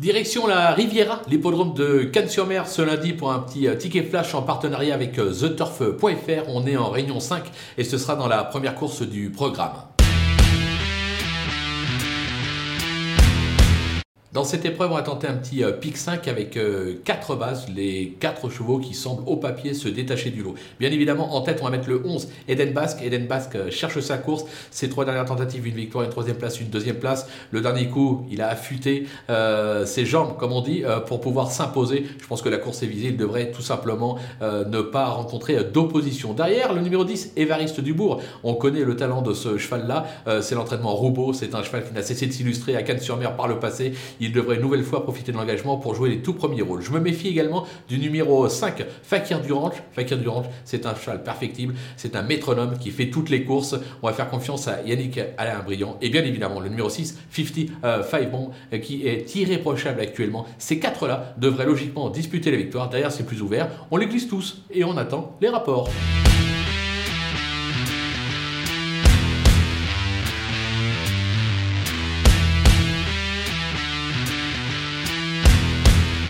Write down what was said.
Direction la Riviera, l'hippodrome de Cannes-sur-Mer ce lundi pour un petit euh, ticket flash en partenariat avec euh, TheTurf.fr. On est en réunion 5 et ce sera dans la première course du programme. Dans cette épreuve, on va tenter un petit euh, pic 5 avec 4 euh, bases, les 4 chevaux qui semblent au papier se détacher du lot. Bien évidemment, en tête, on va mettre le 11, Eden Basque. Eden Basque euh, cherche sa course. Ses trois dernières tentatives, une victoire, une troisième place, une deuxième place. Le dernier coup, il a affûté ses jambes, comme on dit, pour pouvoir s'imposer. Je pense que la course est visée. Il devrait tout simplement ne pas rencontrer d'opposition. Derrière, le numéro 10, Évariste Dubourg. On connaît le talent de ce cheval-là. c'est l'entraînement robot. C'est un cheval qui n'a cessé de s'illustrer à Cannes-sur-Mer par le passé il devrait une nouvelle fois profiter de l'engagement pour jouer les tout premiers rôles. Je me méfie également du numéro 5, Fakir Durange. Fakir Durange, c'est un cheval perfectible, c'est un métronome qui fait toutes les courses. On va faire confiance à Yannick Alain Briand. Et bien évidemment, le numéro 6, 50 euh, Bomb, euh, qui est irréprochable actuellement. Ces quatre-là devraient logiquement disputer la victoire. Derrière, c'est plus ouvert. On les glisse tous et on attend les rapports.